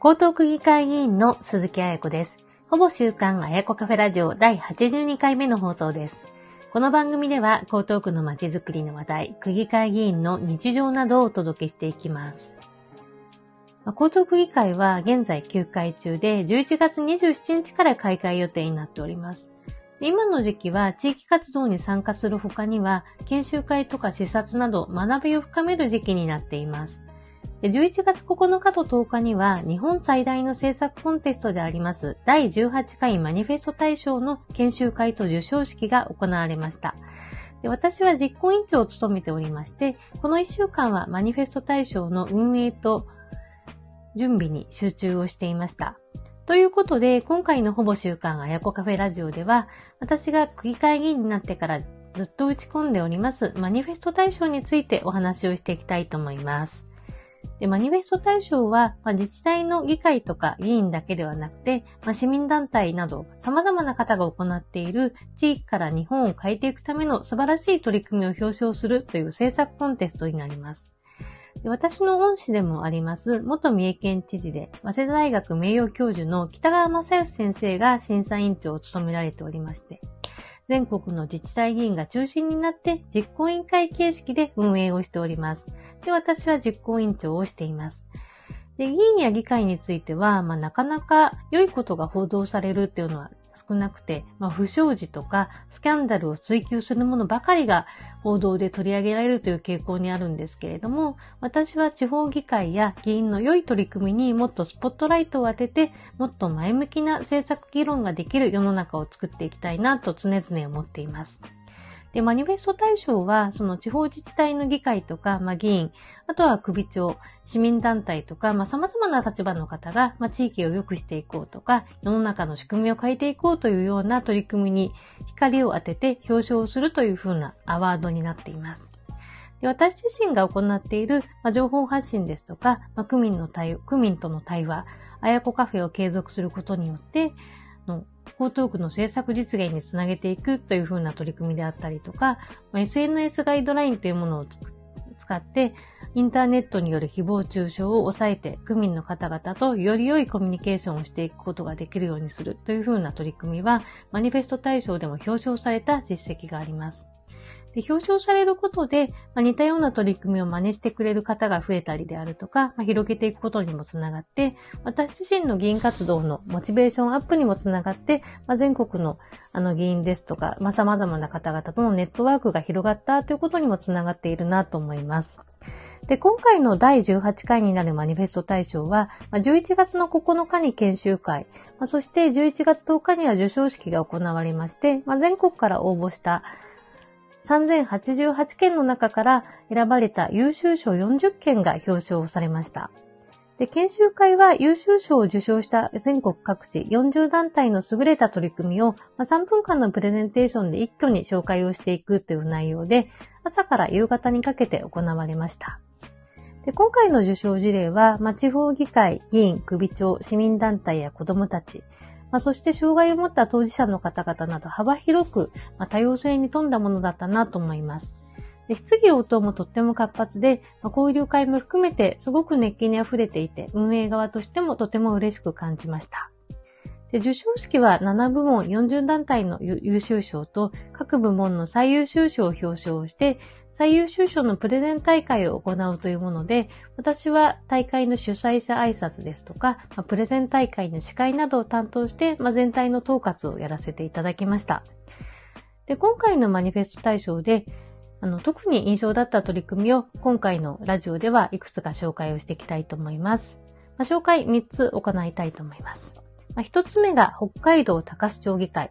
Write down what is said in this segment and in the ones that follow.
江東区議会議員の鈴木彩子です。ほぼ週刊彩子カフェラジオ第82回目の放送です。この番組では江東区の街づくりの話題、区議会議員の日常などをお届けしていきます。江東区議会は現在休会中で11月27日から開会予定になっております。今の時期は地域活動に参加する他には研修会とか視察など学びを深める時期になっています。11月9日と10日には日本最大の制作コンテストであります第18回マニフェスト大賞の研修会と授賞式が行われました。私は実行委員長を務めておりまして、この1週間はマニフェスト大賞の運営と準備に集中をしていました。ということで、今回のほぼ週刊あやこカフェラジオでは、私が区議会議員になってからずっと打ち込んでおりますマニフェスト大賞についてお話をしていきたいと思います。で、マニフェスト対象は、まあ、自治体の議会とか議員だけではなくて、まあ、市民団体など様々な方が行っている地域から日本を変えていくための素晴らしい取り組みを表彰するという政策コンテストになります。で私の恩師でもあります、元三重県知事で、早稲田大学名誉教授の北川正義先生が審査委員長を務められておりまして、全国の自治体議員が中心になって実行委員会形式で運営をしております。で、私は実行委員長をしています。で、議員や議会については、まあ、なかなか良いことが報道されるっていうのは少なくて、まあ、不祥事とかスキャンダルを追求するものばかりが報道で取り上げられるという傾向にあるんですけれども、私は地方議会や議員の良い取り組みにもっとスポットライトを当てて、もっと前向きな政策議論ができる世の中を作っていきたいなと常々思っています。で、マニフェスト対象は、その地方自治体の議会とか、まあ、議員、あとは首長、市民団体とか、まあ、様々な立場の方が、まあ、地域を良くしていこうとか、世の中の仕組みを変えていこうというような取り組みに光を当てて表彰するというふうなアワードになっています。で私自身が行っている、まあ、情報発信ですとか、まあ、区民の対区民との対話、あやこカフェを継続することによって、の江東区の政策実現につなげていくというふうな取り組みであったりとか、SNS ガイドラインというものを使って、インターネットによる誹謗中傷を抑えて、区民の方々とより良いコミュニケーションをしていくことができるようにするというふうな取り組みは、マニフェスト対象でも表彰された実績があります。で表彰されることで、まあ、似たような取り組みを真似してくれる方が増えたりであるとか、まあ、広げていくことにもつながって、私自身の議員活動のモチベーションアップにもつながって、まあ、全国のあの議員ですとか、まあ、様々な方々とのネットワークが広がったということにもつながっているなと思います。で、今回の第18回になるマニフェスト大賞は、11月の9日に研修会、そして11月10日には授賞式が行われまして、全国から応募した3088件の中から選ばれた優秀賞40件が表彰されました。で、研修会は優秀賞を受賞した全国各地40団体の優れた取り組みをま3分間のプレゼンテーションで一挙に紹介をしていくという内容で、朝から夕方にかけて行われました。で今回の受賞事例は、ま、地方議会、議員、首長、市民団体や子どもたち、まあ、そして障害を持った当事者の方々など幅広く、まあ、多様性に富んだものだったなと思います。で質疑応答もとっても活発で、まあ、交流会も含めてすごく熱気に溢れていて、運営側としてもとても嬉しく感じました。で授賞式は7部門40団体の優秀賞と各部門の最優秀賞を表彰して、最優秀賞のプレゼン大会を行うというもので、私は大会の主催者挨拶ですとか、まプレゼン大会の司会などを担当して、ま全体の統括をやらせていただきました。で今回のマニフェスト大賞で、あの特に印象だった取り組みを今回のラジオではいくつか紹介をしていきたいと思います。まあ、紹介3つ行いたいと思います。まあ、1つ目が北海道高須町議会。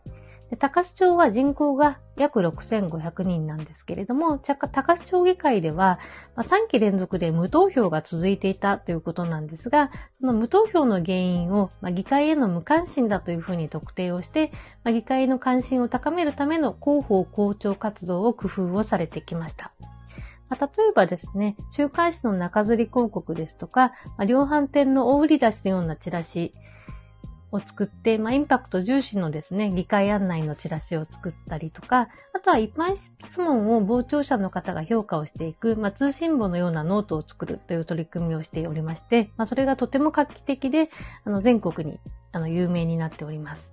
高須町は人口が約6500人なんですけれども、高須町議会では、ま、3期連続で無投票が続いていたということなんですが、その無投票の原因を、議会への無関心だというふうに特定をして、議会の関心を高めるための広報広聴活動を工夫をされてきました。例えばですね、週刊誌の中吊り広告ですとか、ま、量販店の大売り出しのようなチラシ、を作って、まあ、インパクト重視のですね、議会案内のチラシを作ったりとか、あとは一般質問を傍聴者の方が評価をしていく、まあ、通信簿のようなノートを作るという取り組みをしておりまして、まあ、それがとても画期的で、あの、全国に、あの、有名になっております。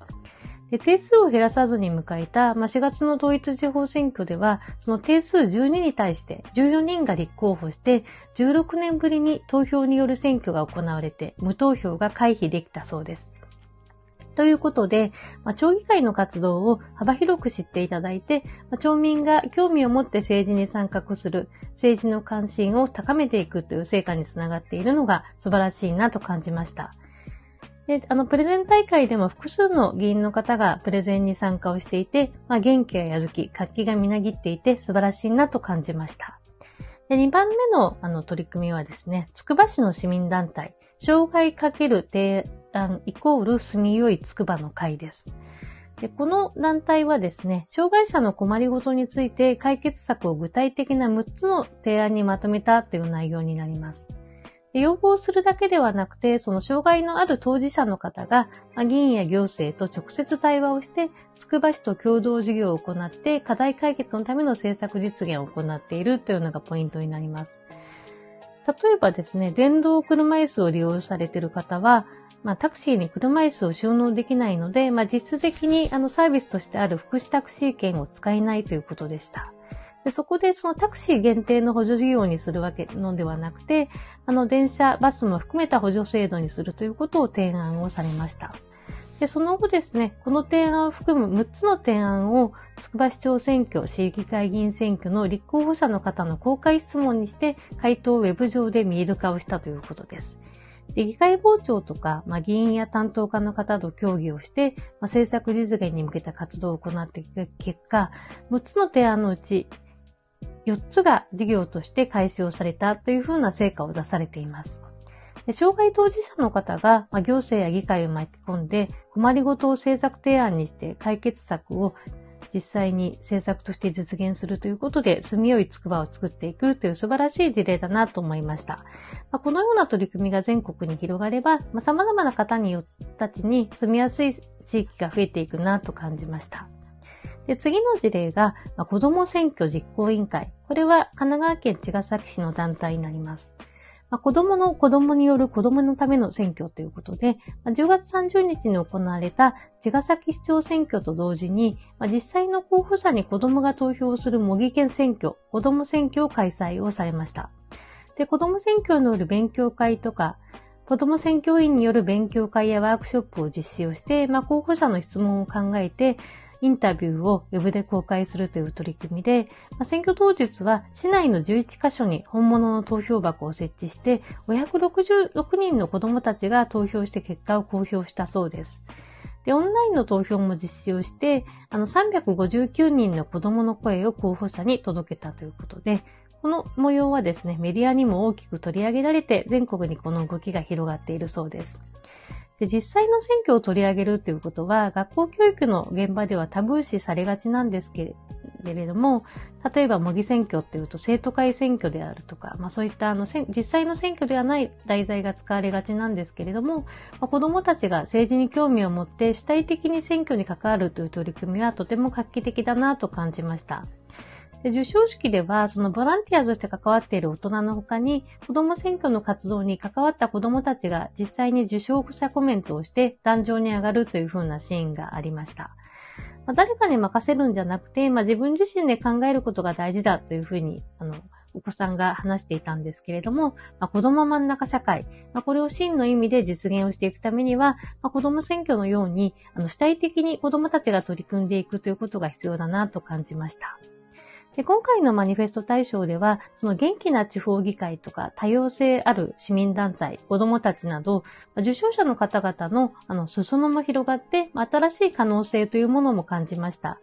で定数を減らさずに迎えた、まあ、4月の統一地方選挙では、その定数12に対して14人が立候補して、16年ぶりに投票による選挙が行われて、無投票が回避できたそうです。ということで、まあ、町議会の活動を幅広く知っていただいて、まあ、町民が興味を持って政治に参画する、政治の関心を高めていくという成果につながっているのが素晴らしいなと感じました。で、あの、プレゼン大会でも複数の議員の方がプレゼンに参加をしていて、まあ、元気ややる気、活気がみなぎっていて素晴らしいなと感じました。で、2番目のあの取り組みはですね、つくば市の市民団体、障害かける提案イコール住みよいつくばの会です。でこの団体はですね、障害者の困りごとについて解決策を具体的な6つの提案にまとめたという内容になります。要望するだけではなくて、その障害のある当事者の方が、ま議員や行政と直接対話をして、つくば市と共同事業を行って、課題解決のための政策実現を行っているというのがポイントになります。例えばですね、電動車椅子を利用されている方は、まあ、タクシーに車椅子を収納できないので、まあ、実質的にあのサービスとしてある福祉タクシー券を使えないということでした。でそこでそのタクシー限定の補助事業にするわけのではなくて、あの電車、バスも含めた補助制度にするということを提案をされました。で、その後ですね、この提案を含む6つの提案を、つくば市長選挙、市議会議員選挙の立候補者の方の公開質問にして、回答をウェブ上で見える化をしたということです。で議会傍聴とか、まあ、議員や担当家の方と協議をして、まあ、政策実現に向けた活動を行っていく結果、6つの提案のうち4つが事業として開始をされたというふうな成果を出されています。障害当事者の方が、ま行政や議会を巻き込んで困りごとを政策提案にして解決策を実際に政策として実現するということで、住みよいつくばを作っていくという素晴らしい事例だなと思いました。まこのような取り組みが全国に広がれば、ま様々な方によったちに住みやすい地域が増えていくなと感じました。で、次の事例が、まあ、子ども選挙実行委員会。これは神奈川県茅ヶ崎市の団体になります。まあ、子供の子供による子供のための選挙ということで、まあ、10月30日に行われた茅ヶ崎市長選挙と同時に、まあ、実際の候補者に子供が投票する模擬県選挙、子供選挙を開催をされました。で、子供選挙による勉強会とか、子供選挙員による勉強会やワークショップを実施をして、まあ、候補者の質問を考えて、インタビューをウェブで公開するという取り組みで、まあ、選挙当日は市内の11カ所に本物の投票箱を設置して、566人の子供たちが投票して結果を公表したそうです。で、オンラインの投票も実施をして、あの、359人の子供の声を候補者に届けたということで、この模様はですね、メディアにも大きく取り上げられて、全国にこの動きが広がっているそうです。で実際の選挙を取り上げるということは、学校教育の現場ではタブー視されがちなんですけれども、例えば模擬選挙っていうと生徒会選挙であるとか、まあそういったあの実際の選挙ではない題材が使われがちなんですけれども、まあ、子供たちが政治に興味を持って主体的に選挙に関わるという取り組みはとても画期的だなと感じました。で授賞式では、そのボランティアとして関わっている大人の他に、子供選挙の活動に関わった子供たちが実際に受賞者コメントをして壇上に上がるという風なシーンがありました。まあ、誰かに任せるんじゃなくて、まあ、自分自身で考えることが大事だという風に、あの、お子さんが話していたんですけれども、まあ、子供真ん中社会、まあ、これを真の意味で実現をしていくためには、まあ、子供選挙のように、あの主体的に子供たちが取り組んでいくということが必要だなと感じました。で今回のマニフェスト大賞では、その元気な地方議会とか多様性ある市民団体、子供たちなど、受賞者の方々のあの裾野も広がって、新しい可能性というものも感じました。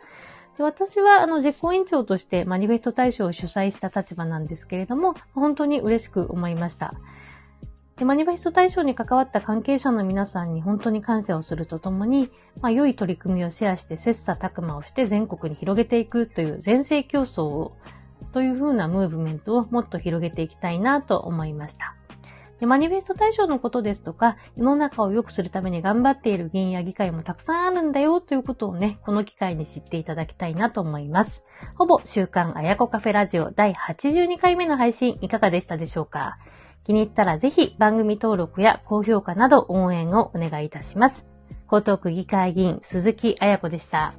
で私はあの実行委員長としてマニフェスト大賞を主催した立場なんですけれども、本当に嬉しく思いました。マニフェスト対象に関わった関係者の皆さんに本当に感謝をするとともに、まあ、良い取り組みをシェアして、切磋琢磨をして全国に広げていくという全盛競争を、というふうなムーブメントをもっと広げていきたいなと思いました。でマニフェスト対象のことですとか、世の中を良くするために頑張っている議員や議会もたくさんあるんだよということをね、この機会に知っていただきたいなと思います。ほぼ週刊あやこカフェラジオ第82回目の配信いかがでしたでしょうか？気に入ったらぜひ番組登録や高評価など応援をお願いいたします。江東区議会議員鈴木彩子でした。